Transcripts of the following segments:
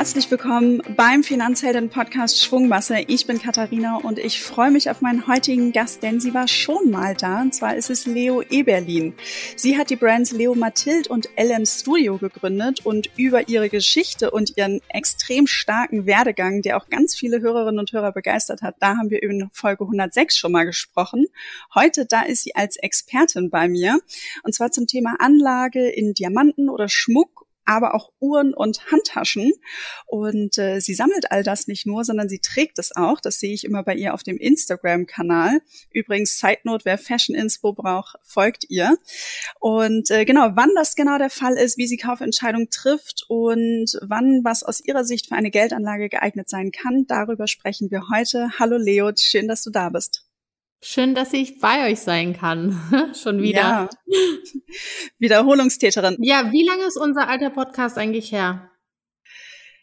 Herzlich willkommen beim Finanzhelden Podcast Schwungmasse. Ich bin Katharina und ich freue mich auf meinen heutigen Gast, denn sie war schon mal da. Und zwar ist es Leo Eberlin. Sie hat die Brands Leo Mathild und LM Studio gegründet und über ihre Geschichte und ihren extrem starken Werdegang, der auch ganz viele Hörerinnen und Hörer begeistert hat, da haben wir in Folge 106 schon mal gesprochen. Heute, da ist sie als Expertin bei mir. Und zwar zum Thema Anlage in Diamanten oder Schmuck aber auch Uhren und Handtaschen. Und äh, sie sammelt all das nicht nur, sondern sie trägt es auch. Das sehe ich immer bei ihr auf dem Instagram-Kanal. Übrigens, Side Note, wer Fashion Inspo braucht, folgt ihr. Und äh, genau, wann das genau der Fall ist, wie sie Kaufentscheidungen trifft und wann was aus ihrer Sicht für eine Geldanlage geeignet sein kann, darüber sprechen wir heute. Hallo Leo, schön, dass du da bist. Schön, dass ich bei euch sein kann. Schon wieder. Ja. Wiederholungstäterin. Ja, wie lange ist unser alter Podcast eigentlich her?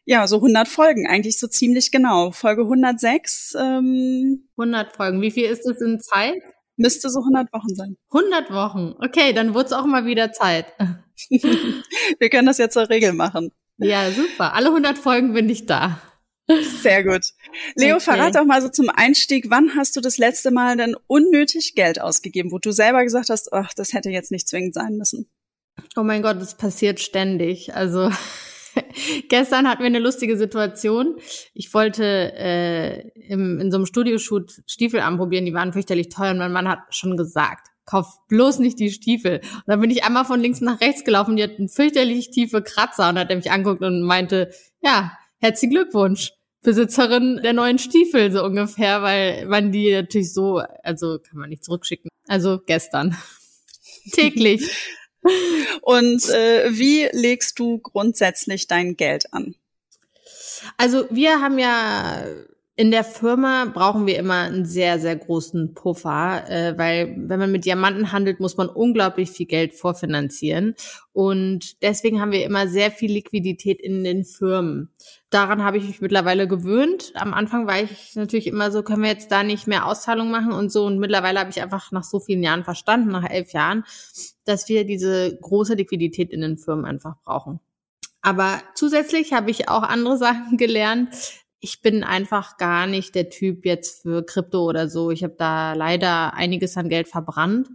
Ja, so 100 Folgen, eigentlich so ziemlich genau. Folge 106. Ähm, 100 Folgen. Wie viel ist es in Zeit? Müsste so 100 Wochen sein. 100 Wochen. Okay, dann wird es auch mal wieder Zeit. Wir können das ja zur Regel machen. Ja, super. Alle 100 Folgen bin ich da. Sehr gut. Leo, okay. verrat doch mal so zum Einstieg, wann hast du das letzte Mal denn unnötig Geld ausgegeben, wo du selber gesagt hast, ach, das hätte jetzt nicht zwingend sein müssen? Oh mein Gott, das passiert ständig. Also gestern hatten wir eine lustige Situation. Ich wollte äh, im, in so einem Studioshoot Stiefel anprobieren, die waren fürchterlich teuer und mein Mann hat schon gesagt, kauf bloß nicht die Stiefel. Und dann bin ich einmal von links nach rechts gelaufen, die hatten fürchterlich tiefe Kratzer und hat er mich anguckt und meinte, ja, herzlichen Glückwunsch. Besitzerin der neuen Stiefel, so ungefähr, weil man die natürlich so, also kann man nicht zurückschicken. Also gestern. Täglich. Und äh, wie legst du grundsätzlich dein Geld an? Also wir haben ja in der Firma brauchen wir immer einen sehr, sehr großen Puffer, äh, weil wenn man mit Diamanten handelt, muss man unglaublich viel Geld vorfinanzieren. Und deswegen haben wir immer sehr viel Liquidität in den Firmen. Daran habe ich mich mittlerweile gewöhnt. Am Anfang war ich natürlich immer so, können wir jetzt da nicht mehr Auszahlung machen und so. Und mittlerweile habe ich einfach nach so vielen Jahren verstanden, nach elf Jahren, dass wir diese große Liquidität in den Firmen einfach brauchen. Aber zusätzlich habe ich auch andere Sachen gelernt, ich bin einfach gar nicht der Typ jetzt für Krypto oder so. Ich habe da leider einiges an Geld verbrannt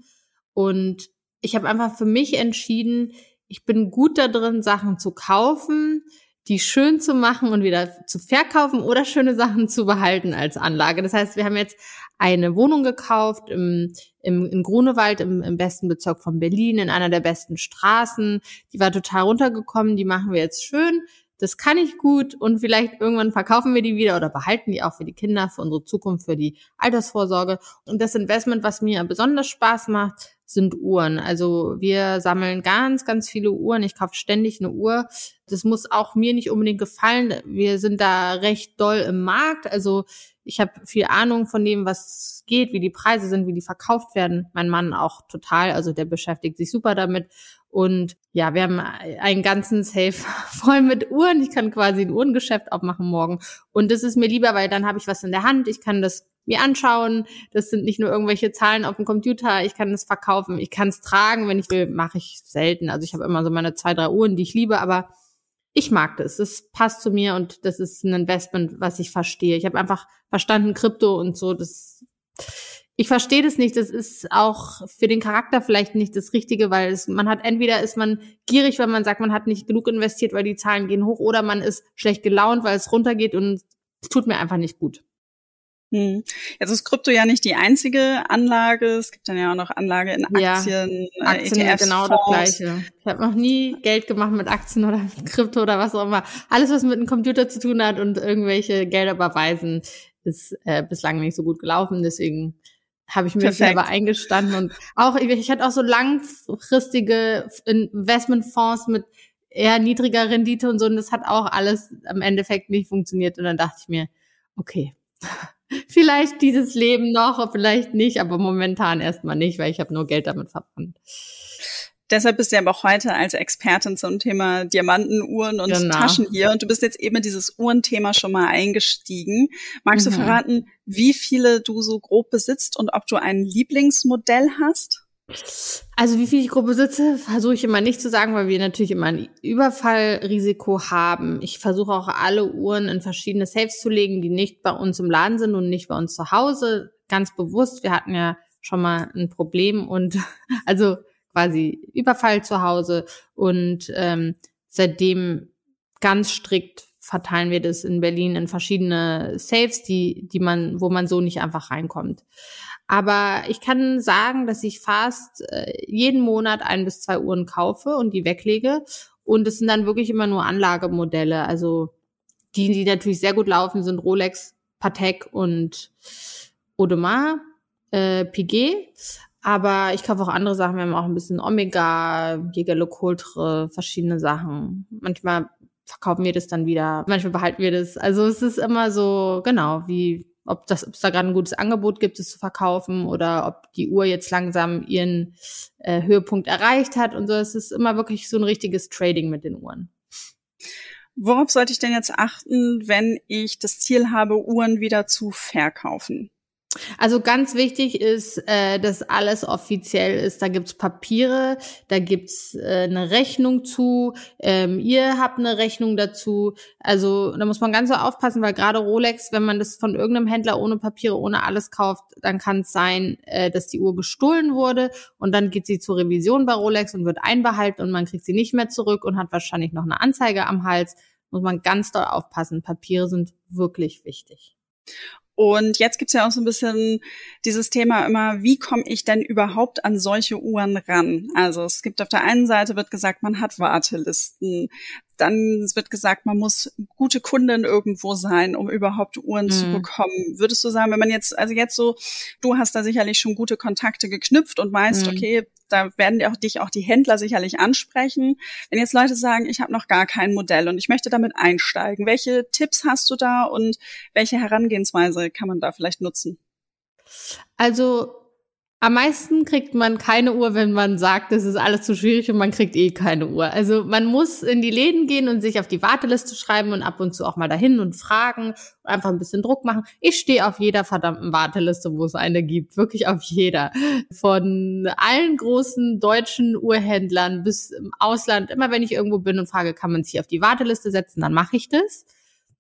und ich habe einfach für mich entschieden, ich bin gut da drin, Sachen zu kaufen, die schön zu machen und wieder zu verkaufen oder schöne Sachen zu behalten als Anlage. Das heißt, wir haben jetzt eine Wohnung gekauft im, im, in Grunewald, im, im besten Bezirk von Berlin, in einer der besten Straßen. Die war total runtergekommen, die machen wir jetzt schön das kann ich gut und vielleicht irgendwann verkaufen wir die wieder oder behalten die auch für die Kinder, für unsere Zukunft, für die Altersvorsorge. Und das Investment, was mir besonders Spaß macht, sind Uhren. Also wir sammeln ganz, ganz viele Uhren. Ich kaufe ständig eine Uhr. Das muss auch mir nicht unbedingt gefallen. Wir sind da recht doll im Markt. Also ich habe viel Ahnung von dem, was geht, wie die Preise sind, wie die verkauft werden. Mein Mann auch total. Also der beschäftigt sich super damit. Und ja, wir haben einen ganzen Safe voll mit Uhren. Ich kann quasi ein Uhrengeschäft aufmachen morgen. Und das ist mir lieber, weil dann habe ich was in der Hand. Ich kann das mir anschauen. Das sind nicht nur irgendwelche Zahlen auf dem Computer. Ich kann es verkaufen. Ich kann es tragen, wenn ich will. Mache ich selten. Also ich habe immer so meine zwei, drei Uhren, die ich liebe, aber ich mag das. Das passt zu mir und das ist ein Investment, was ich verstehe. Ich habe einfach verstanden Krypto und so. Das ich verstehe das nicht. Das ist auch für den Charakter vielleicht nicht das Richtige, weil es, man hat entweder ist man gierig, weil man sagt, man hat nicht genug investiert, weil die Zahlen gehen hoch, oder man ist schlecht gelaunt, weil es runtergeht und es tut mir einfach nicht gut. Hm. Jetzt ist Krypto ja nicht die einzige Anlage. Es gibt dann ja auch noch Anlage in Aktien, ja, Aktien äh, ETFs, genau Fonds. das Gleiche. Ich habe noch nie Geld gemacht mit Aktien oder mit Krypto oder was auch immer. Alles, was mit einem Computer zu tun hat und irgendwelche Gelder überweisen, ist äh, bislang nicht so gut gelaufen. Deswegen habe ich mir Perfekt. selber eingestanden und auch ich hatte auch so langfristige Investmentfonds mit eher niedriger Rendite und so und das hat auch alles am Endeffekt nicht funktioniert und dann dachte ich mir, okay, vielleicht dieses Leben noch, vielleicht nicht, aber momentan erstmal nicht, weil ich habe nur Geld damit verbrannt. Deshalb bist du aber auch heute als Expertin zum Thema Diamanten, Uhren und genau. Taschen hier. Und du bist jetzt eben in dieses Uhrenthema schon mal eingestiegen. Magst mhm. du verraten, wie viele du so grob besitzt und ob du ein Lieblingsmodell hast? Also wie viel ich grob besitze, versuche ich immer nicht zu sagen, weil wir natürlich immer ein Überfallrisiko haben. Ich versuche auch alle Uhren in verschiedene Safes zu legen, die nicht bei uns im Laden sind und nicht bei uns zu Hause. Ganz bewusst. Wir hatten ja schon mal ein Problem und also quasi Überfall zu Hause und ähm, seitdem ganz strikt verteilen wir das in Berlin in verschiedene Safes, die, die man, wo man so nicht einfach reinkommt. Aber ich kann sagen, dass ich fast äh, jeden Monat ein bis zwei Uhren kaufe und die weglege. Und es sind dann wirklich immer nur Anlagemodelle. Also die, die natürlich sehr gut laufen, sind Rolex, Patek und Audemars, äh, Piguet. Aber ich kaufe auch andere Sachen. Wir haben auch ein bisschen Omega, Jäger Le Coultre, verschiedene Sachen. Manchmal verkaufen wir das dann wieder. Manchmal behalten wir das. Also es ist immer so, genau, wie, ob das, ob es da gerade ein gutes Angebot gibt, es zu verkaufen oder ob die Uhr jetzt langsam ihren äh, Höhepunkt erreicht hat und so. Es ist immer wirklich so ein richtiges Trading mit den Uhren. Worauf sollte ich denn jetzt achten, wenn ich das Ziel habe, Uhren wieder zu verkaufen? Also ganz wichtig ist, äh, dass alles offiziell ist. Da gibt's Papiere, da gibt's äh, eine Rechnung zu, ähm, ihr habt eine Rechnung dazu. Also da muss man ganz so aufpassen, weil gerade Rolex, wenn man das von irgendeinem Händler ohne Papiere, ohne alles kauft, dann kann es sein, äh, dass die Uhr gestohlen wurde und dann geht sie zur Revision bei Rolex und wird einbehalten und man kriegt sie nicht mehr zurück und hat wahrscheinlich noch eine Anzeige am Hals. Muss man ganz doll aufpassen. Papiere sind wirklich wichtig. Und jetzt gibt's ja auch so ein bisschen dieses Thema immer, wie komme ich denn überhaupt an solche Uhren ran? Also es gibt auf der einen Seite wird gesagt, man hat Wartelisten. Dann wird gesagt, man muss gute Kundin irgendwo sein, um überhaupt Uhren mhm. zu bekommen. Würdest du sagen, wenn man jetzt, also jetzt so, du hast da sicherlich schon gute Kontakte geknüpft und weißt, mhm. okay, da werden auch dich auch die Händler sicherlich ansprechen. Wenn jetzt Leute sagen, ich habe noch gar kein Modell und ich möchte damit einsteigen, welche Tipps hast du da und welche Herangehensweise kann man da vielleicht nutzen? Also am meisten kriegt man keine Uhr, wenn man sagt, es ist alles zu schwierig und man kriegt eh keine Uhr. Also man muss in die Läden gehen und sich auf die Warteliste schreiben und ab und zu auch mal dahin und fragen einfach ein bisschen Druck machen. Ich stehe auf jeder verdammten Warteliste, wo es eine gibt. Wirklich auf jeder. Von allen großen deutschen Uhrhändlern bis im Ausland. Immer wenn ich irgendwo bin und frage, kann man sich auf die Warteliste setzen, dann mache ich das.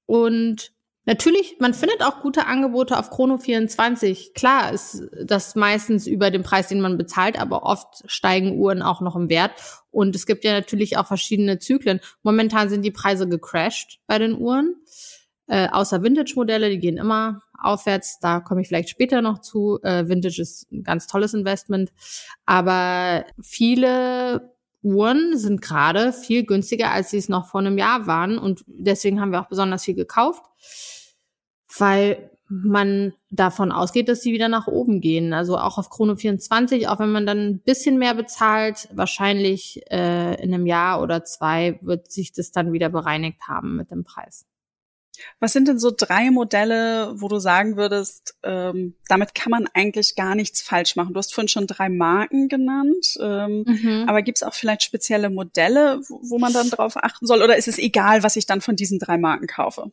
Und Natürlich, man findet auch gute Angebote auf Chrono24. Klar ist das meistens über den Preis, den man bezahlt, aber oft steigen Uhren auch noch im Wert. Und es gibt ja natürlich auch verschiedene Zyklen. Momentan sind die Preise gecrashed bei den Uhren. Äh, außer Vintage-Modelle, die gehen immer aufwärts. Da komme ich vielleicht später noch zu. Äh, Vintage ist ein ganz tolles Investment. Aber viele Uhren sind gerade viel günstiger, als sie es noch vor einem Jahr waren. Und deswegen haben wir auch besonders viel gekauft weil man davon ausgeht, dass sie wieder nach oben gehen. Also auch auf Chrono 24, auch wenn man dann ein bisschen mehr bezahlt, wahrscheinlich äh, in einem Jahr oder zwei wird sich das dann wieder bereinigt haben mit dem Preis. Was sind denn so drei Modelle, wo du sagen würdest, ähm, damit kann man eigentlich gar nichts falsch machen? Du hast vorhin schon drei Marken genannt, ähm, mhm. aber gibt es auch vielleicht spezielle Modelle, wo, wo man dann drauf achten soll? Oder ist es egal, was ich dann von diesen drei Marken kaufe?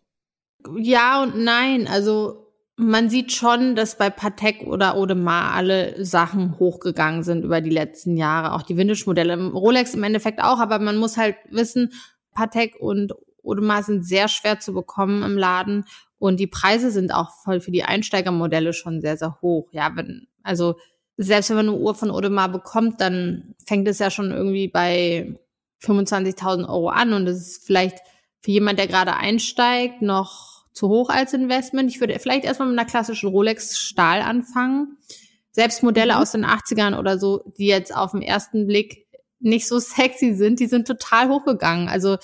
Ja und nein. Also man sieht schon, dass bei Patek oder Audemars alle Sachen hochgegangen sind über die letzten Jahre. Auch die Vintage-Modelle. Rolex im Endeffekt auch, aber man muss halt wissen, Patek und Audemars sind sehr schwer zu bekommen im Laden und die Preise sind auch voll für die Einsteigermodelle schon sehr, sehr hoch. Ja, wenn, also selbst wenn man eine Uhr von Audemars bekommt, dann fängt es ja schon irgendwie bei 25.000 Euro an und das ist vielleicht für jemand, der gerade einsteigt, noch zu hoch als Investment. Ich würde vielleicht erstmal mit einer klassischen Rolex Stahl anfangen. Selbst Modelle mhm. aus den 80ern oder so, die jetzt auf den ersten Blick nicht so sexy sind, die sind total hochgegangen. Also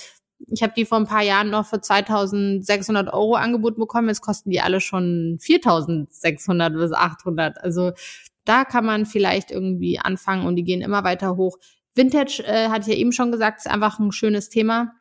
ich habe die vor ein paar Jahren noch für 2600 Euro angeboten bekommen. Jetzt kosten die alle schon 4600 bis 800. Also da kann man vielleicht irgendwie anfangen und die gehen immer weiter hoch. Vintage, äh, hatte ich ja eben schon gesagt, ist einfach ein schönes Thema.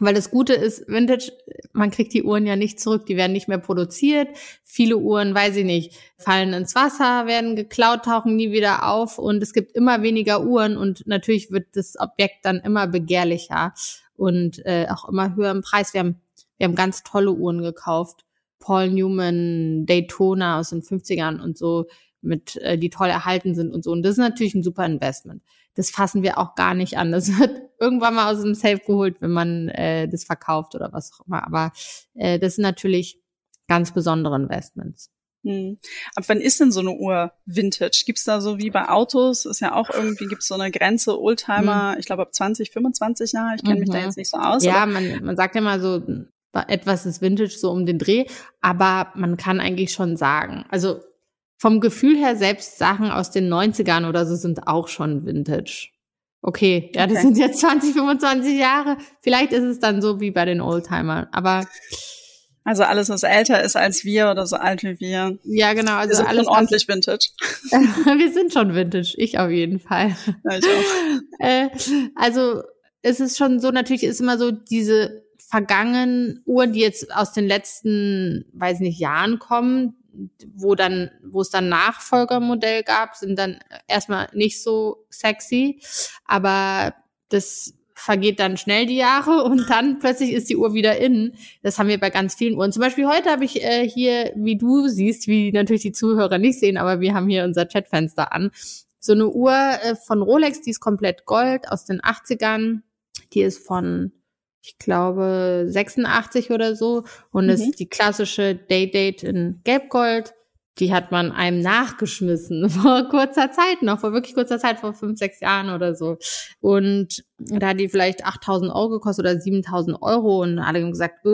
Weil das Gute ist, Vintage, man kriegt die Uhren ja nicht zurück, die werden nicht mehr produziert. Viele Uhren, weiß ich nicht, fallen ins Wasser, werden geklaut, tauchen nie wieder auf und es gibt immer weniger Uhren und natürlich wird das Objekt dann immer begehrlicher und äh, auch immer höher im Preis. Wir haben, wir haben ganz tolle Uhren gekauft. Paul Newman, Daytona aus den 50ern und so, mit äh, die toll erhalten sind und so. Und das ist natürlich ein super Investment. Das fassen wir auch gar nicht an. Das wird irgendwann mal aus dem Safe geholt, wenn man äh, das verkauft oder was auch immer. Aber äh, das sind natürlich ganz besondere Investments. Hm. Ab wann ist denn so eine Uhr Vintage? Gibt's da so wie bei Autos, ist ja auch irgendwie, gibt's so eine Grenze, Oldtimer, hm. ich glaube ab 20, 25 Jahre, ich kenne mhm. mich da mhm. jetzt nicht so aus. Ja, man, man sagt ja mal so, etwas ist Vintage so um den Dreh, aber man kann eigentlich schon sagen, also vom Gefühl her selbst Sachen aus den 90ern oder so sind auch schon Vintage. Okay, ja, das sind jetzt 20, 25 Jahre. Vielleicht ist es dann so wie bei den Oldtimern, aber also alles, was älter ist als wir oder so alt wie wir. Ja, genau. Also wir sind alles schon ordentlich Vintage. wir sind schon Vintage. Ich auf jeden Fall. Ja, ich auch. Äh, also es ist schon so, natürlich ist immer so diese vergangenen Uhren, die jetzt aus den letzten, weiß nicht, Jahren kommen, wo dann, wo es dann Nachfolgermodell gab, sind dann erstmal nicht so sexy. Aber das vergeht dann schnell die Jahre und dann plötzlich ist die Uhr wieder in. Das haben wir bei ganz vielen Uhren. Zum Beispiel heute habe ich äh, hier, wie du siehst, wie natürlich die Zuhörer nicht sehen, aber wir haben hier unser Chatfenster an. So eine Uhr äh, von Rolex, die ist komplett Gold aus den 80ern. Die ist von, ich glaube, 86 oder so und mhm. ist die klassische Day-Date in Gelbgold die hat man einem nachgeschmissen vor kurzer Zeit noch, vor wirklich kurzer Zeit, vor fünf, sechs Jahren oder so. Und da hat die vielleicht 8000 Euro gekostet oder 7000 Euro und alle haben gesagt,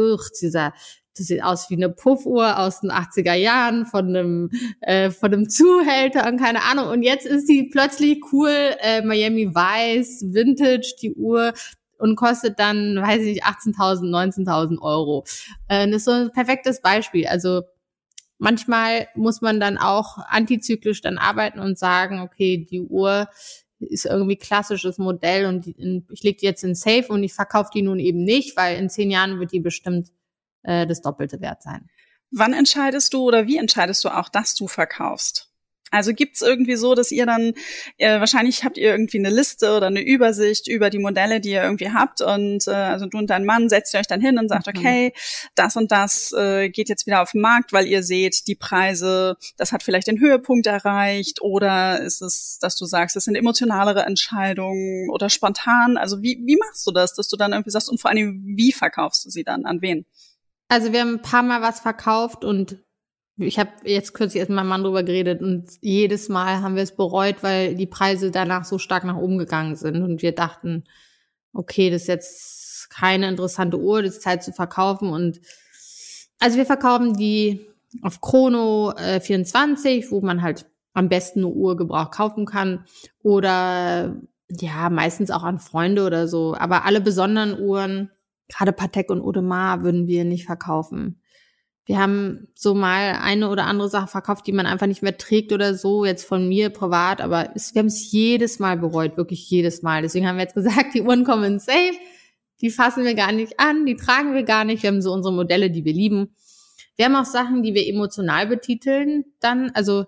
dieser, das sieht aus wie eine Puffuhr aus den 80er Jahren von einem, äh, von einem Zuhälter und keine Ahnung. Und jetzt ist die plötzlich cool, äh, Miami Weiß, Vintage, die Uhr und kostet dann, weiß ich nicht, 18.000, 19.000 Euro. Äh, das ist so ein perfektes Beispiel. Also manchmal muss man dann auch antizyklisch dann arbeiten und sagen, okay, die Uhr ist irgendwie klassisches Modell und ich lege die jetzt in Safe und ich verkaufe die nun eben nicht, weil in zehn Jahren wird die bestimmt äh, das doppelte Wert sein. Wann entscheidest du oder wie entscheidest du auch, dass du verkaufst? Also gibt's irgendwie so, dass ihr dann, äh, wahrscheinlich habt ihr irgendwie eine Liste oder eine Übersicht über die Modelle, die ihr irgendwie habt und äh, also du und dein Mann setzt ihr euch dann hin und sagt, mhm. okay, das und das äh, geht jetzt wieder auf den Markt, weil ihr seht, die Preise, das hat vielleicht den Höhepunkt erreicht oder ist es, dass du sagst, das sind emotionalere Entscheidungen oder spontan? Also wie, wie machst du das, dass du dann irgendwie sagst und vor allem, wie verkaufst du sie dann, an wen? Also wir haben ein paar Mal was verkauft und ich habe jetzt kürzlich erst mit meinem Mann drüber geredet und jedes Mal haben wir es bereut, weil die Preise danach so stark nach oben gegangen sind und wir dachten, okay, das ist jetzt keine interessante Uhr, das ist Zeit zu verkaufen und also wir verkaufen die auf Chrono äh, 24, wo man halt am besten eine Uhr gebraucht kaufen kann oder ja, meistens auch an Freunde oder so, aber alle besonderen Uhren, gerade Patek und Audemars würden wir nicht verkaufen wir haben so mal eine oder andere Sache verkauft, die man einfach nicht mehr trägt oder so, jetzt von mir privat, aber es, wir haben es jedes Mal bereut, wirklich jedes Mal. Deswegen haben wir jetzt gesagt, die Uhren kommen in Safe, die fassen wir gar nicht an, die tragen wir gar nicht. Wir haben so unsere Modelle, die wir lieben. Wir haben auch Sachen, die wir emotional betiteln dann, also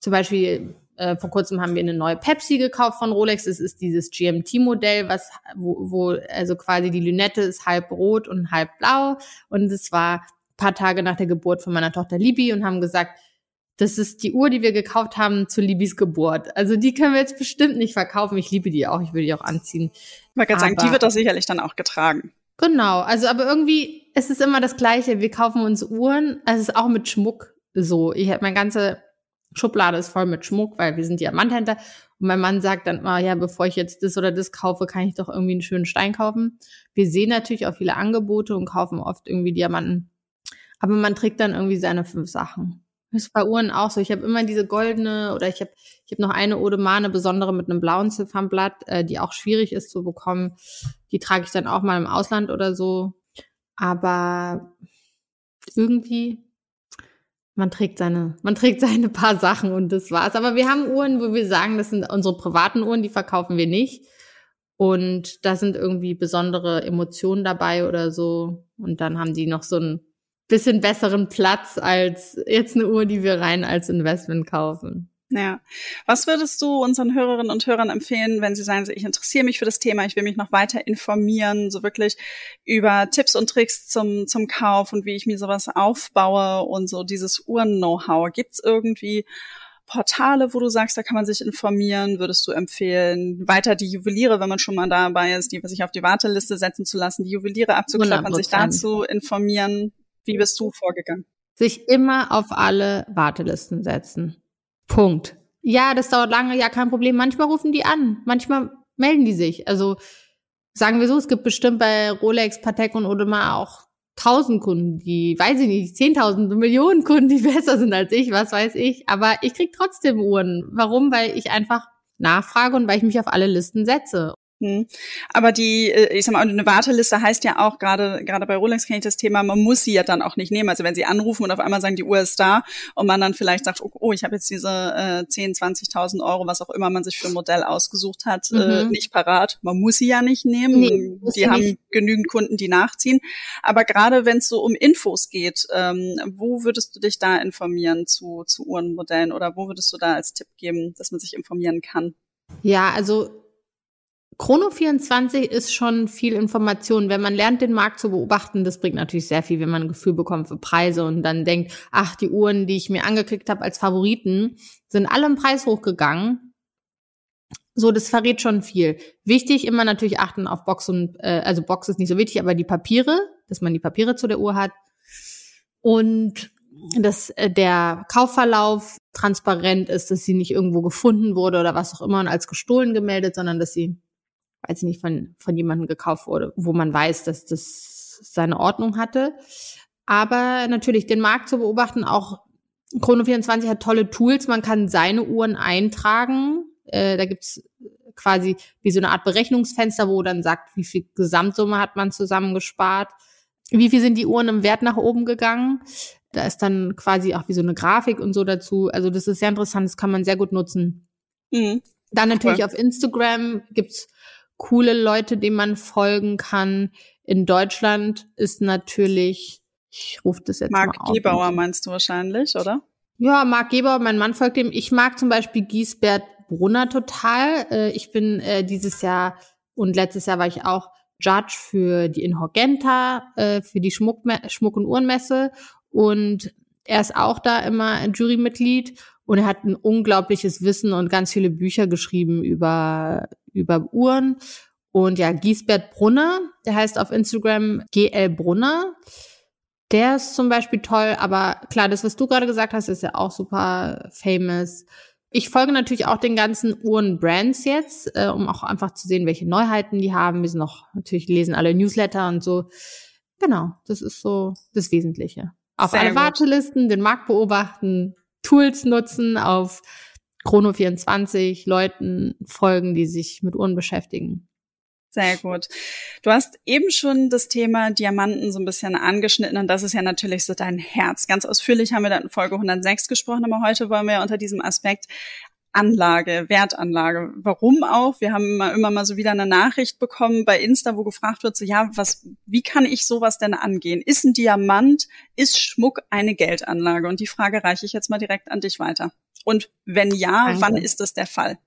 zum Beispiel äh, vor kurzem haben wir eine neue Pepsi gekauft von Rolex. Das ist dieses GMT-Modell, was wo, wo also quasi die Lünette ist halb rot und halb blau und es war paar Tage nach der Geburt von meiner Tochter Libi und haben gesagt, das ist die Uhr, die wir gekauft haben zu Libis Geburt. Also die können wir jetzt bestimmt nicht verkaufen. Ich liebe die auch, ich würde die auch anziehen. Ich wollte gerade sagen, die wird doch sicherlich dann auch getragen. Genau, also aber irgendwie ist es immer das Gleiche. Wir kaufen uns Uhren, also es ist auch mit Schmuck so. Ich habe meine ganze Schublade ist voll mit Schmuck, weil wir sind Diamanthändler. Und mein Mann sagt dann mal, ja, bevor ich jetzt das oder das kaufe, kann ich doch irgendwie einen schönen Stein kaufen. Wir sehen natürlich auch viele Angebote und kaufen oft irgendwie Diamanten aber man trägt dann irgendwie seine fünf Sachen. Das ist bei Uhren auch so. Ich habe immer diese goldene oder ich habe ich hab noch eine Audemars, eine besondere mit einem blauen Ziffernblatt, äh, die auch schwierig ist zu bekommen. Die trage ich dann auch mal im Ausland oder so. Aber irgendwie, man trägt seine, man trägt seine paar Sachen und das war's. Aber wir haben Uhren, wo wir sagen, das sind unsere privaten Uhren, die verkaufen wir nicht. Und da sind irgendwie besondere Emotionen dabei oder so. Und dann haben die noch so ein bisschen besseren Platz als jetzt eine Uhr, die wir rein als Investment kaufen. Ja. Was würdest du unseren Hörerinnen und Hörern empfehlen, wenn sie sagen, ich interessiere mich für das Thema, ich will mich noch weiter informieren, so wirklich über Tipps und Tricks zum, zum Kauf und wie ich mir sowas aufbaue und so dieses Uhren-Know-how. Gibt's irgendwie Portale, wo du sagst, da kann man sich informieren? Würdest du empfehlen, weiter die Juweliere, wenn man schon mal dabei ist, die sich auf die Warteliste setzen zu lassen, die Juweliere abzuklappern, 100%. sich dazu informieren? Wie bist du vorgegangen? Sich immer auf alle Wartelisten setzen. Punkt. Ja, das dauert lange, ja, kein Problem. Manchmal rufen die an, manchmal melden die sich. Also sagen wir so, es gibt bestimmt bei Rolex, Patek und Audemars auch tausend Kunden, die, weiß ich nicht, zehntausende, Millionen Kunden, die besser sind als ich, was weiß ich. Aber ich krieg trotzdem Uhren. Warum? Weil ich einfach nachfrage und weil ich mich auf alle Listen setze. Aber die, äh, ich sag mal, eine Warteliste heißt ja auch, gerade gerade bei Rolex kenne ich das Thema, man muss sie ja dann auch nicht nehmen. Also wenn sie anrufen und auf einmal sagen, die Uhr ist da und man dann vielleicht sagt, oh, oh ich habe jetzt diese äh, 10, 20.000 Euro, was auch immer man sich für ein Modell ausgesucht hat, äh, mhm. äh, nicht parat. Man muss sie ja nicht nehmen. Nee, die haben nicht. genügend Kunden, die nachziehen. Aber gerade wenn es so um Infos geht, ähm, wo würdest du dich da informieren zu, zu Uhrenmodellen oder wo würdest du da als Tipp geben, dass man sich informieren kann? Ja, also Chrono 24 ist schon viel Information. Wenn man lernt, den Markt zu beobachten, das bringt natürlich sehr viel, wenn man ein Gefühl bekommt für Preise und dann denkt, ach, die Uhren, die ich mir angeklickt habe als Favoriten, sind alle im Preis hochgegangen. So, das verrät schon viel. Wichtig immer natürlich achten auf Box und, äh, also Box ist nicht so wichtig, aber die Papiere, dass man die Papiere zu der Uhr hat. Und dass äh, der Kaufverlauf transparent ist, dass sie nicht irgendwo gefunden wurde oder was auch immer und als gestohlen gemeldet, sondern dass sie weiß ich nicht, von, von jemandem gekauft wurde, wo man weiß, dass das seine Ordnung hatte. Aber natürlich den Markt zu beobachten, auch Chrono24 hat tolle Tools, man kann seine Uhren eintragen. Äh, da gibt's quasi wie so eine Art Berechnungsfenster, wo dann sagt, wie viel Gesamtsumme hat man zusammengespart, wie viel sind die Uhren im Wert nach oben gegangen. Da ist dann quasi auch wie so eine Grafik und so dazu. Also das ist sehr interessant, das kann man sehr gut nutzen. Mhm. Dann natürlich cool. auf Instagram gibt's coole Leute, denen man folgen kann. In Deutschland ist natürlich, ich rufe das jetzt Marc mal auf. Gebauer meinst du wahrscheinlich, oder? Ja, Marc Gebauer, mein Mann folgt dem. Ich mag zum Beispiel Giesbert Brunner total. Äh, ich bin äh, dieses Jahr und letztes Jahr war ich auch Judge für die Inhorgenta, äh, für die Schmuck, Schmuck- und Uhrenmesse. Und er ist auch da immer Jurymitglied und er hat ein unglaubliches Wissen und ganz viele Bücher geschrieben über, über Uhren. Und ja, Giesbert Brunner, der heißt auf Instagram GL Brunner. Der ist zum Beispiel toll, aber klar, das, was du gerade gesagt hast, ist ja auch super famous. Ich folge natürlich auch den ganzen Uhren-Brands jetzt, äh, um auch einfach zu sehen, welche Neuheiten die haben. Wir sind noch, natürlich lesen alle Newsletter und so. Genau, das ist so das Wesentliche. Auf Sehr alle gut. Wartelisten, den Markt beobachten, Tools nutzen, auf Chrono24 Leuten folgen, die sich mit Uhren beschäftigen. Sehr gut. Du hast eben schon das Thema Diamanten so ein bisschen angeschnitten und das ist ja natürlich so dein Herz. Ganz ausführlich haben wir da in Folge 106 gesprochen, aber heute wollen wir unter diesem Aspekt Anlage, Wertanlage. Warum auch? Wir haben immer, immer mal so wieder eine Nachricht bekommen bei Insta, wo gefragt wird, so ja, was, wie kann ich sowas denn angehen? Ist ein Diamant, ist Schmuck eine Geldanlage? Und die Frage reiche ich jetzt mal direkt an dich weiter. Und wenn ja, Danke. wann ist das der Fall?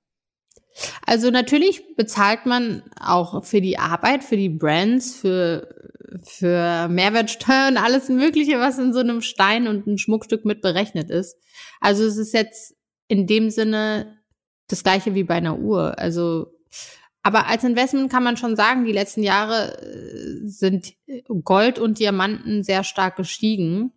Also natürlich bezahlt man auch für die Arbeit, für die Brands, für, für Mehrwertsteuer und alles Mögliche, was in so einem Stein und ein Schmuckstück mit berechnet ist. Also es ist jetzt in dem Sinne das gleiche wie bei einer Uhr. Also, aber als Investment kann man schon sagen, die letzten Jahre äh, sind Gold und Diamanten sehr stark gestiegen.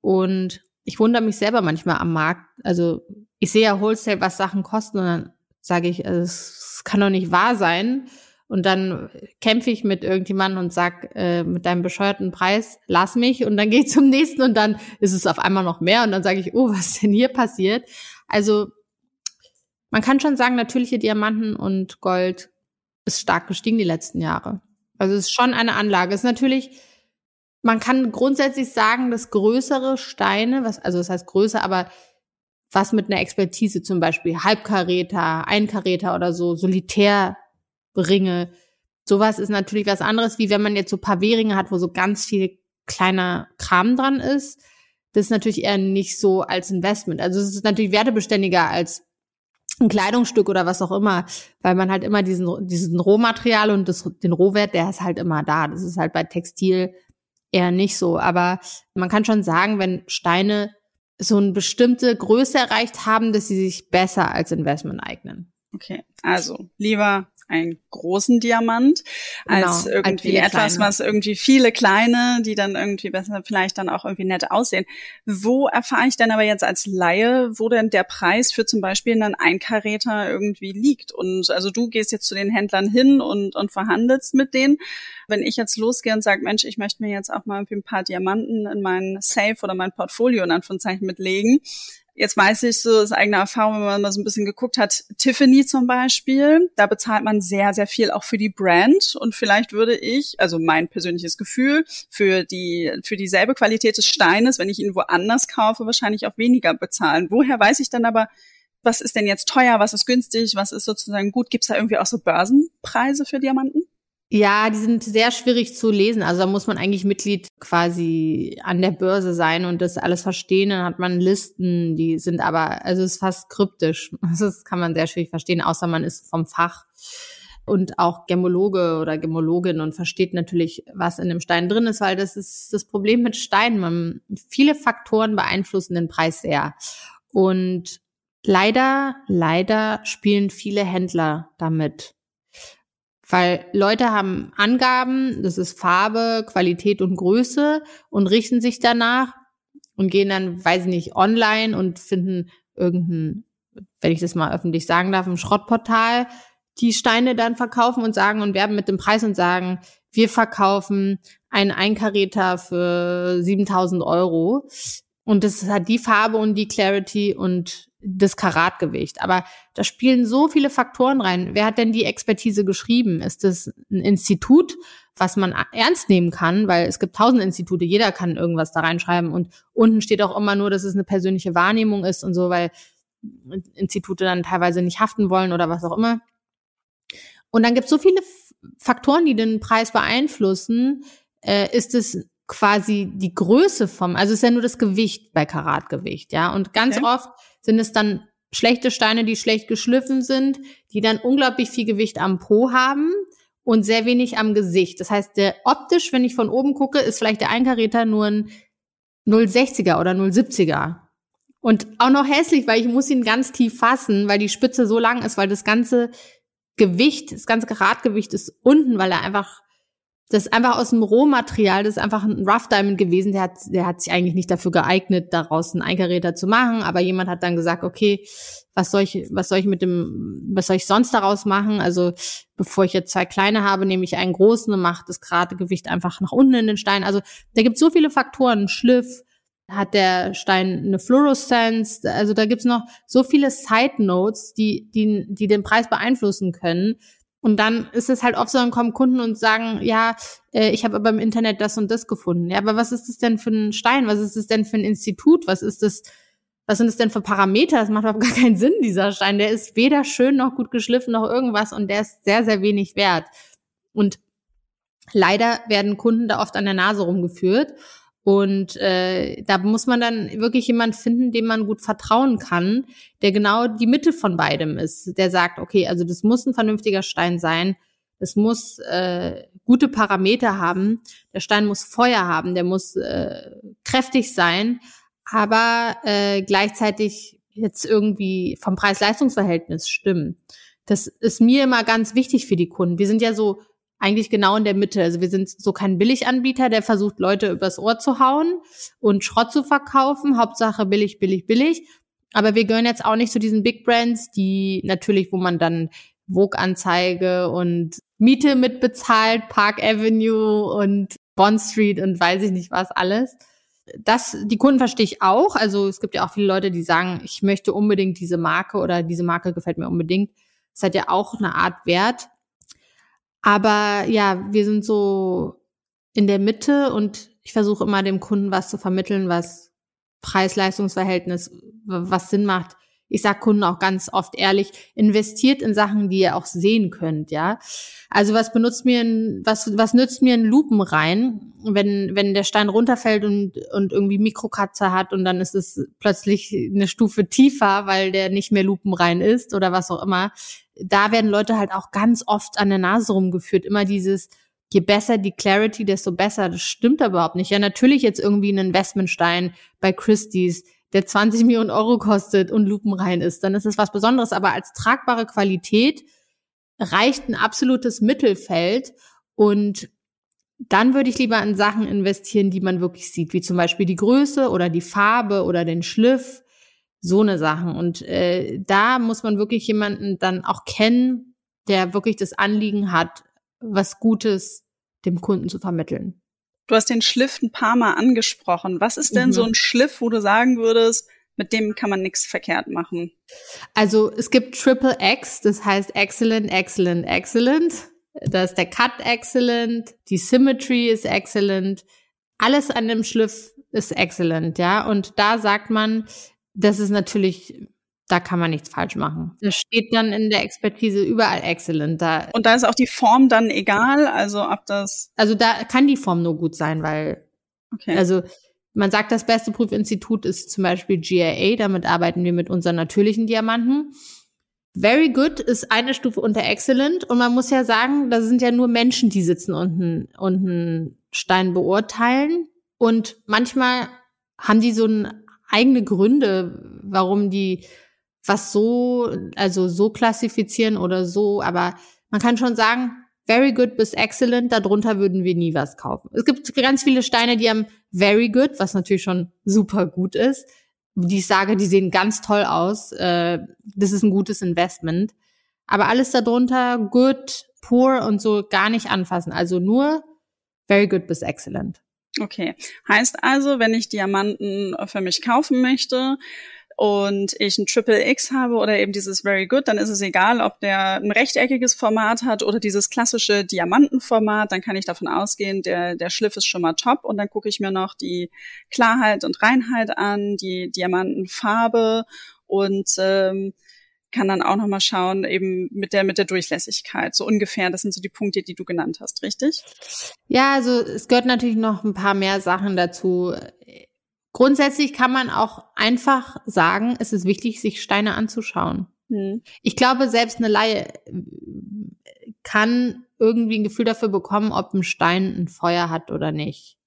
Und ich wundere mich selber manchmal am Markt. Also ich sehe ja Wholesale, was Sachen kosten und dann sage ich, also, es kann doch nicht wahr sein. Und dann kämpfe ich mit irgendjemandem und sag äh, mit deinem bescheuerten Preis, lass mich. Und dann gehe ich zum nächsten und dann ist es auf einmal noch mehr. Und dann sage ich, oh, was ist denn hier passiert? Also man kann schon sagen, natürliche Diamanten und Gold ist stark gestiegen die letzten Jahre. Also es ist schon eine Anlage. Es ist natürlich, man kann grundsätzlich sagen, dass größere Steine, was, also das heißt größer, aber was mit einer Expertise zum Beispiel Halbkaräter, Einkaräter oder so, Solitärringe, sowas ist natürlich was anderes, wie wenn man jetzt so paar Wehringe hat, wo so ganz viel kleiner Kram dran ist das ist natürlich eher nicht so als Investment. Also es ist natürlich wertebeständiger als ein Kleidungsstück oder was auch immer, weil man halt immer diesen, diesen Rohmaterial und das, den Rohwert, der ist halt immer da. Das ist halt bei Textil eher nicht so. Aber man kann schon sagen, wenn Steine so eine bestimmte Größe erreicht haben, dass sie sich besser als Investment eignen. Okay, also lieber einen großen Diamant genau, als irgendwie als etwas, kleine. was irgendwie viele kleine, die dann irgendwie besser vielleicht dann auch irgendwie nett aussehen. Wo erfahre ich denn aber jetzt als Laie, wo denn der Preis für zum Beispiel einen Einkaräter irgendwie liegt? Und also du gehst jetzt zu den Händlern hin und, und verhandelst mit denen. Wenn ich jetzt losgehe und sage, Mensch, ich möchte mir jetzt auch mal ein paar Diamanten in mein Safe oder mein Portfolio in Anführungszeichen mitlegen, Jetzt weiß ich so aus eigener Erfahrung, wenn man mal so ein bisschen geguckt hat, Tiffany zum Beispiel, da bezahlt man sehr, sehr viel auch für die Brand. Und vielleicht würde ich, also mein persönliches Gefühl, für die, für dieselbe Qualität des Steines, wenn ich ihn woanders kaufe, wahrscheinlich auch weniger bezahlen. Woher weiß ich dann aber, was ist denn jetzt teuer, was ist günstig, was ist sozusagen gut? Gibt es da irgendwie auch so Börsenpreise für Diamanten? Ja, die sind sehr schwierig zu lesen. Also da muss man eigentlich Mitglied quasi an der Börse sein und das alles verstehen. Dann hat man Listen, die sind aber, also es ist fast kryptisch. Das kann man sehr schwierig verstehen, außer man ist vom Fach und auch Gemologe oder Gemologin und versteht natürlich, was in dem Stein drin ist, weil das ist das Problem mit Steinen. Viele Faktoren beeinflussen den Preis sehr. Und leider, leider spielen viele Händler damit. Weil Leute haben Angaben, das ist Farbe, Qualität und Größe und richten sich danach und gehen dann, weiß ich nicht, online und finden irgendein, wenn ich das mal öffentlich sagen darf, ein Schrottportal, die Steine dann verkaufen und sagen und werben mit dem Preis und sagen, wir verkaufen einen Einkaräter für 7000 Euro. Und das hat die Farbe und die Clarity und das Karatgewicht. Aber da spielen so viele Faktoren rein. Wer hat denn die Expertise geschrieben? Ist das ein Institut, was man ernst nehmen kann? Weil es gibt tausend Institute, jeder kann irgendwas da reinschreiben. Und unten steht auch immer nur, dass es eine persönliche Wahrnehmung ist und so, weil Institute dann teilweise nicht haften wollen oder was auch immer. Und dann gibt es so viele Faktoren, die den Preis beeinflussen. Äh, ist es quasi die Größe vom, also es ist ja nur das Gewicht bei Karatgewicht, ja. Und ganz okay. oft sind es dann schlechte Steine, die schlecht geschliffen sind, die dann unglaublich viel Gewicht am Po haben und sehr wenig am Gesicht. Das heißt, der optisch, wenn ich von oben gucke, ist vielleicht der Einkaräter nur ein 060er oder 070er. Und auch noch hässlich, weil ich muss ihn ganz tief fassen, weil die Spitze so lang ist, weil das ganze Gewicht, das ganze Karatgewicht ist unten, weil er einfach das ist einfach aus dem Rohmaterial, das ist einfach ein Rough Diamond gewesen, der hat, der hat sich eigentlich nicht dafür geeignet, daraus einen Eingeräter zu machen, aber jemand hat dann gesagt, okay, was soll ich, was soll ich mit dem, was soll ich sonst daraus machen? Also, bevor ich jetzt zwei kleine habe, nehme ich einen großen und mache das gerade Gewicht einfach nach unten in den Stein. Also, da gibt es so viele Faktoren, Schliff, hat der Stein eine Fluoreszenz, also da gibt's noch so viele Side Notes, die, die, die den Preis beeinflussen können und dann ist es halt oft so, dann kommen Kunden und sagen, ja, äh, ich habe aber im Internet das und das gefunden. Ja, aber was ist das denn für ein Stein? Was ist das denn für ein Institut? Was ist das? Was sind das denn für Parameter? Das macht überhaupt gar keinen Sinn, dieser Stein. Der ist weder schön noch gut geschliffen noch irgendwas und der ist sehr, sehr wenig wert. Und leider werden Kunden da oft an der Nase rumgeführt. Und äh, da muss man dann wirklich jemand finden, dem man gut vertrauen kann, der genau die Mitte von beidem ist. Der sagt, okay, also das muss ein vernünftiger Stein sein, es muss äh, gute Parameter haben, der Stein muss Feuer haben, der muss äh, kräftig sein, aber äh, gleichzeitig jetzt irgendwie vom Preis-Leistungs-Verhältnis stimmen. Das ist mir immer ganz wichtig für die Kunden. Wir sind ja so eigentlich genau in der Mitte. Also wir sind so kein Billiganbieter, der versucht, Leute übers Ohr zu hauen und Schrott zu verkaufen. Hauptsache billig, billig, billig. Aber wir gehören jetzt auch nicht zu diesen Big Brands, die natürlich, wo man dann Vogue-Anzeige und Miete mitbezahlt, Park Avenue und Bond Street und weiß ich nicht was alles. Das, die Kunden verstehe ich auch. Also es gibt ja auch viele Leute, die sagen, ich möchte unbedingt diese Marke oder diese Marke gefällt mir unbedingt. Das hat ja auch eine Art Wert. Aber ja, wir sind so in der Mitte und ich versuche immer dem Kunden was zu vermitteln, was Preis-Leistungs-Verhältnis, was Sinn macht. Ich sage Kunden auch ganz oft ehrlich, investiert in Sachen, die ihr auch sehen könnt, ja. Also was benutzt mir ein, was, was nützt mir ein Lupen rein, wenn, wenn der Stein runterfällt und, und irgendwie Mikrokratzer hat und dann ist es plötzlich eine Stufe tiefer, weil der nicht mehr lupenrein ist oder was auch immer. Da werden Leute halt auch ganz oft an der Nase rumgeführt. Immer dieses, je besser die Clarity, desto besser. Das stimmt aber überhaupt nicht. Ja, natürlich jetzt irgendwie ein Investmentstein bei Christie's, der 20 Millionen Euro kostet und lupenrein ist, dann ist es was Besonderes. Aber als tragbare Qualität reicht ein absolutes Mittelfeld und dann würde ich lieber in Sachen investieren, die man wirklich sieht, wie zum Beispiel die Größe oder die Farbe oder den Schliff, so eine Sachen. Und äh, da muss man wirklich jemanden dann auch kennen, der wirklich das Anliegen hat, was Gutes dem Kunden zu vermitteln. Du hast den Schliff ein paar Mal angesprochen. Was ist denn mhm. so ein Schliff, wo du sagen würdest, mit dem kann man nichts verkehrt machen? Also es gibt Triple X, das heißt Excellent, Excellent, Excellent. Da ist der Cut excellent, die Symmetry ist excellent, alles an dem Schliff ist excellent, ja. Und da sagt man, das ist natürlich da kann man nichts falsch machen. Das steht dann in der Expertise überall excellent. Da und da ist auch die Form dann egal, also ob das. Also da kann die Form nur gut sein, weil okay. also man sagt, das beste Prüfinstitut ist zum Beispiel GIA, damit arbeiten wir mit unseren natürlichen Diamanten. Very good ist eine Stufe unter excellent und man muss ja sagen, da sind ja nur Menschen, die sitzen und einen, und einen Stein beurteilen und manchmal haben die so ein eigene Gründe, warum die was so, also so klassifizieren oder so, aber man kann schon sagen, very good bis excellent, darunter würden wir nie was kaufen. Es gibt ganz viele Steine, die haben very good, was natürlich schon super gut ist, die ich sage, die sehen ganz toll aus, äh, das ist ein gutes Investment. Aber alles darunter, good, poor und so gar nicht anfassen. Also nur very good bis excellent. Okay. Heißt also, wenn ich Diamanten für mich kaufen möchte, und ich ein Triple X habe oder eben dieses Very Good, dann ist es egal, ob der ein rechteckiges Format hat oder dieses klassische Diamantenformat, dann kann ich davon ausgehen, der, der Schliff ist schon mal top und dann gucke ich mir noch die Klarheit und Reinheit an, die Diamantenfarbe und ähm, kann dann auch noch mal schauen, eben mit der mit der Durchlässigkeit, so ungefähr. Das sind so die Punkte, die du genannt hast, richtig? Ja, also es gehört natürlich noch ein paar mehr Sachen dazu. Grundsätzlich kann man auch einfach sagen, es ist wichtig, sich Steine anzuschauen. Hm. Ich glaube, selbst eine Laie äh, kann irgendwie ein Gefühl dafür bekommen, ob ein Stein ein Feuer hat oder nicht.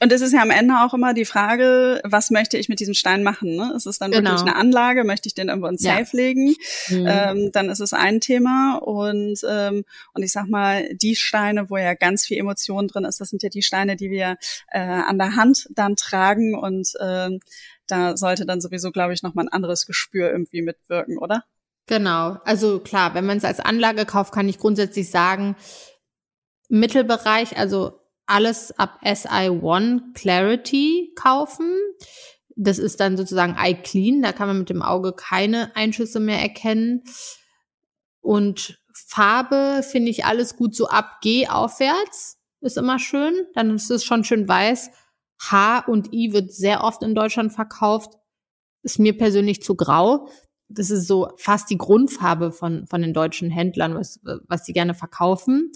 Und es ist ja am Ende auch immer die Frage, was möchte ich mit diesem Stein machen? Ne? Ist es dann genau. wirklich eine Anlage? Möchte ich den irgendwo ins Safe ja. legen? Mhm. Ähm, dann ist es ein Thema. Und, ähm, und ich sag mal, die Steine, wo ja ganz viel Emotion drin ist, das sind ja die Steine, die wir äh, an der Hand dann tragen. Und ähm, da sollte dann sowieso, glaube ich, nochmal ein anderes Gespür irgendwie mitwirken, oder? Genau. Also klar, wenn man es als Anlage kauft, kann ich grundsätzlich sagen, Mittelbereich, also alles ab SI1 Clarity kaufen. Das ist dann sozusagen Eye Clean, da kann man mit dem Auge keine Einschüsse mehr erkennen. Und Farbe finde ich alles gut so ab G aufwärts. Ist immer schön. Dann ist es schon schön weiß. H und I wird sehr oft in Deutschland verkauft. Ist mir persönlich zu grau. Das ist so fast die Grundfarbe von, von den deutschen Händlern, was, was sie gerne verkaufen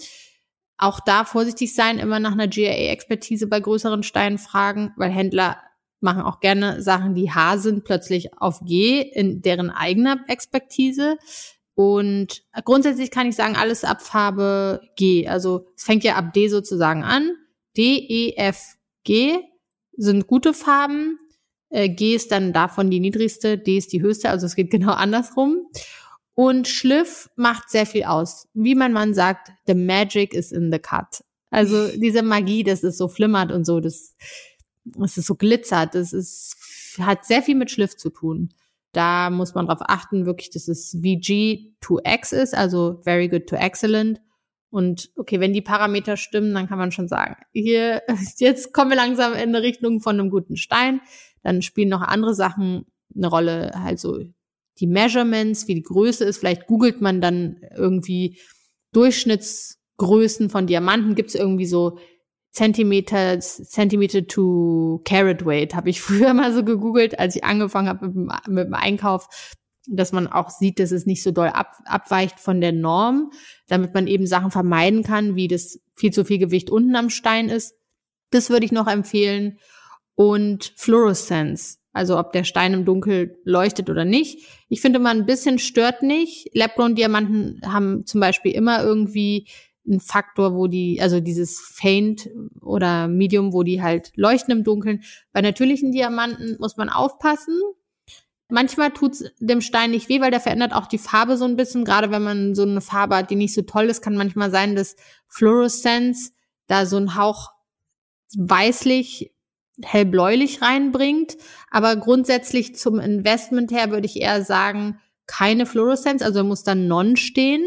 auch da vorsichtig sein, immer nach einer GAA-Expertise bei größeren Steinen fragen, weil Händler machen auch gerne Sachen, die H sind, plötzlich auf G in deren eigener Expertise. Und grundsätzlich kann ich sagen, alles ab Farbe G. Also es fängt ja ab D sozusagen an. D, E, F, G sind gute Farben. Äh, G ist dann davon die niedrigste, D ist die höchste, also es geht genau andersrum. Und Schliff macht sehr viel aus. Wie mein Mann sagt, the magic is in the cut. Also diese Magie, das ist so flimmert und so, das, das ist so glitzert, das ist, hat sehr viel mit Schliff zu tun. Da muss man darauf achten, wirklich, dass es VG to X ist, also very good to excellent. Und okay, wenn die Parameter stimmen, dann kann man schon sagen, hier, jetzt kommen wir langsam in eine Richtung von einem guten Stein. Dann spielen noch andere Sachen eine Rolle, also die Measurements, wie die Größe ist. Vielleicht googelt man dann irgendwie Durchschnittsgrößen von Diamanten. Gibt es irgendwie so Zentimeter, Zentimeter to Carat Weight, habe ich früher mal so gegoogelt, als ich angefangen habe mit, mit, dem Einkauf, dass man auch sieht, dass es nicht so doll ab, abweicht von der Norm, damit man eben Sachen vermeiden kann, wie das viel zu viel Gewicht unten am Stein ist. Das würde ich noch empfehlen. Und Fluorescence, also ob der Stein im Dunkel leuchtet oder nicht. Ich finde, man ein bisschen stört nicht. Lab-Grown-Diamanten haben zum Beispiel immer irgendwie ein Faktor, wo die, also dieses Faint oder Medium, wo die halt leuchten im Dunkeln. Bei natürlichen Diamanten muss man aufpassen. Manchmal tut's dem Stein nicht weh, weil der verändert auch die Farbe so ein bisschen. Gerade wenn man so eine Farbe hat, die nicht so toll ist, kann manchmal sein, dass Fluoreszenz da so ein Hauch weißlich, hellbläulich reinbringt. Aber grundsätzlich zum Investment her würde ich eher sagen, keine Fluoreszenz, also muss dann Non stehen.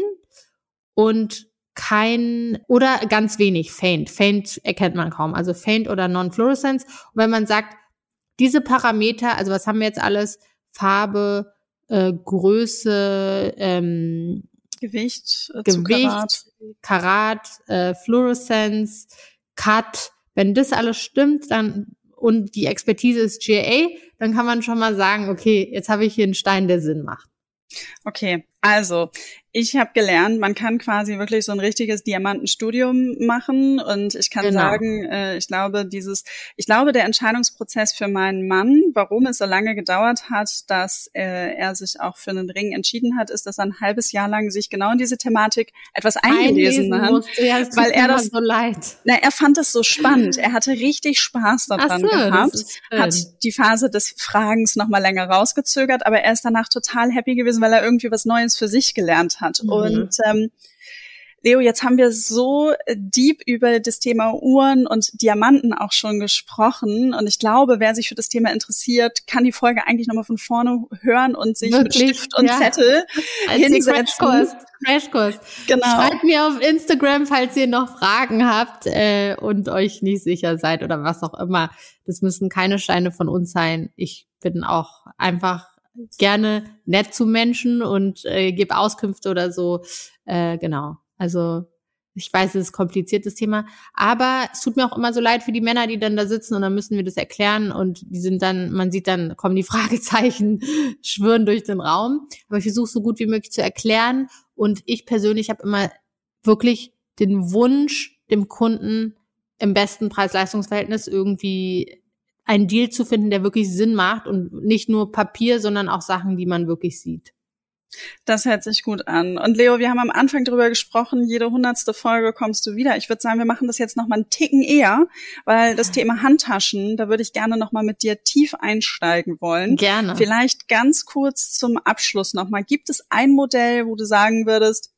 Und kein oder ganz wenig Faint. Faint erkennt man kaum. Also Faint oder Non-Fluorescence. Und wenn man sagt, diese Parameter, also was haben wir jetzt alles? Farbe, äh, Größe, ähm, Gewicht, äh, Gewicht, Karat, Karat äh, Fluorescence, Cut. Wenn das alles stimmt, dann und die Expertise ist GA, dann kann man schon mal sagen, okay, jetzt habe ich hier einen Stein, der Sinn macht. Okay, also ich habe gelernt, man kann quasi wirklich so ein richtiges Diamantenstudium machen und ich kann genau. sagen, äh, ich glaube, dieses, ich glaube, der Entscheidungsprozess für meinen Mann, warum es so lange gedauert hat, dass äh, er sich auch für einen Ring entschieden hat, ist, dass er ein halbes Jahr lang sich genau in diese Thematik etwas eingelesen, hat, ja, weil er das so leid. Na, er fand es so spannend. Er hatte richtig Spaß daran so, gehabt, hat die Phase des Fragens noch mal länger rausgezögert, aber er ist danach total happy gewesen, weil er irgendwie was Neues für sich gelernt hat. Mhm. Und ähm, Leo, jetzt haben wir so deep über das Thema Uhren und Diamanten auch schon gesprochen. Und ich glaube, wer sich für das Thema interessiert, kann die Folge eigentlich nochmal von vorne hören und sich Wirklich? mit Stift und ja. Zettel Als hinsetzen. Crashkurs. Crashkurs. Genau. Schreibt mir auf Instagram, falls ihr noch Fragen habt äh, und euch nicht sicher seid oder was auch immer. Das müssen keine Steine von uns sein. Ich bin auch einfach gerne nett zu Menschen und äh, gebe Auskünfte oder so. Äh, genau. Also ich weiß, es ist kompliziertes Thema, aber es tut mir auch immer so leid für die Männer, die dann da sitzen und dann müssen wir das erklären und die sind dann, man sieht dann, kommen die Fragezeichen, schwirren durch den Raum. Aber ich versuche so gut wie möglich zu erklären und ich persönlich habe immer wirklich den Wunsch, dem Kunden im besten Preis-Leistungs-Verhältnis irgendwie einen Deal zu finden, der wirklich Sinn macht und nicht nur Papier, sondern auch Sachen, die man wirklich sieht. Das hört sich gut an. Und Leo, wir haben am Anfang drüber gesprochen, jede hundertste Folge kommst du wieder. Ich würde sagen, wir machen das jetzt noch mal einen Ticken eher, weil das Thema Handtaschen, da würde ich gerne noch mal mit dir tief einsteigen wollen. Gerne. Vielleicht ganz kurz zum Abschluss noch mal. Gibt es ein Modell, wo du sagen würdest,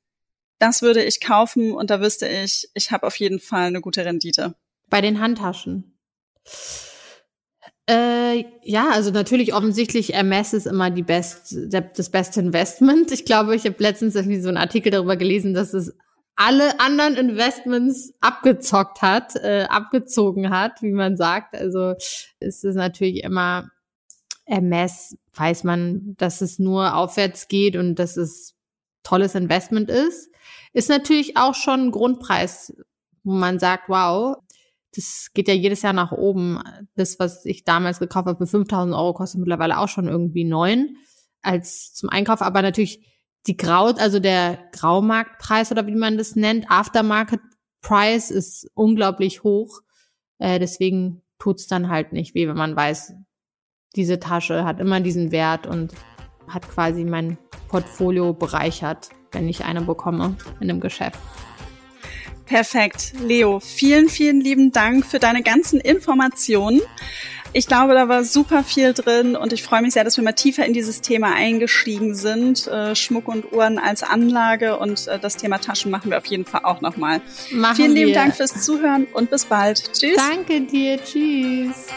das würde ich kaufen und da wüsste ich, ich habe auf jeden Fall eine gute Rendite? Bei den Handtaschen. Äh, ja, also natürlich offensichtlich MS ist immer die best, das beste Investment. Ich glaube, ich habe letztens irgendwie so einen Artikel darüber gelesen, dass es alle anderen Investments abgezockt hat, äh, abgezogen hat, wie man sagt. Also ist es natürlich immer MS, weiß man, dass es nur aufwärts geht und dass es tolles Investment ist. Ist natürlich auch schon ein Grundpreis, wo man sagt, wow, das geht ja jedes Jahr nach oben. Das, was ich damals gekauft habe für 5000 Euro, kostet mittlerweile auch schon irgendwie neun als zum Einkauf. Aber natürlich die Grau, also der Graumarktpreis oder wie man das nennt, Aftermarket Price ist unglaublich hoch. Äh, deswegen tut's dann halt nicht weh, wenn man weiß, diese Tasche hat immer diesen Wert und hat quasi mein Portfolio bereichert, wenn ich eine bekomme in einem Geschäft. Perfekt. Leo, vielen, vielen lieben Dank für deine ganzen Informationen. Ich glaube, da war super viel drin und ich freue mich sehr, dass wir mal tiefer in dieses Thema eingestiegen sind. Äh, Schmuck und Uhren als Anlage und äh, das Thema Taschen machen wir auf jeden Fall auch nochmal. Vielen lieben Dank fürs Zuhören und bis bald. Tschüss. Danke dir. Tschüss.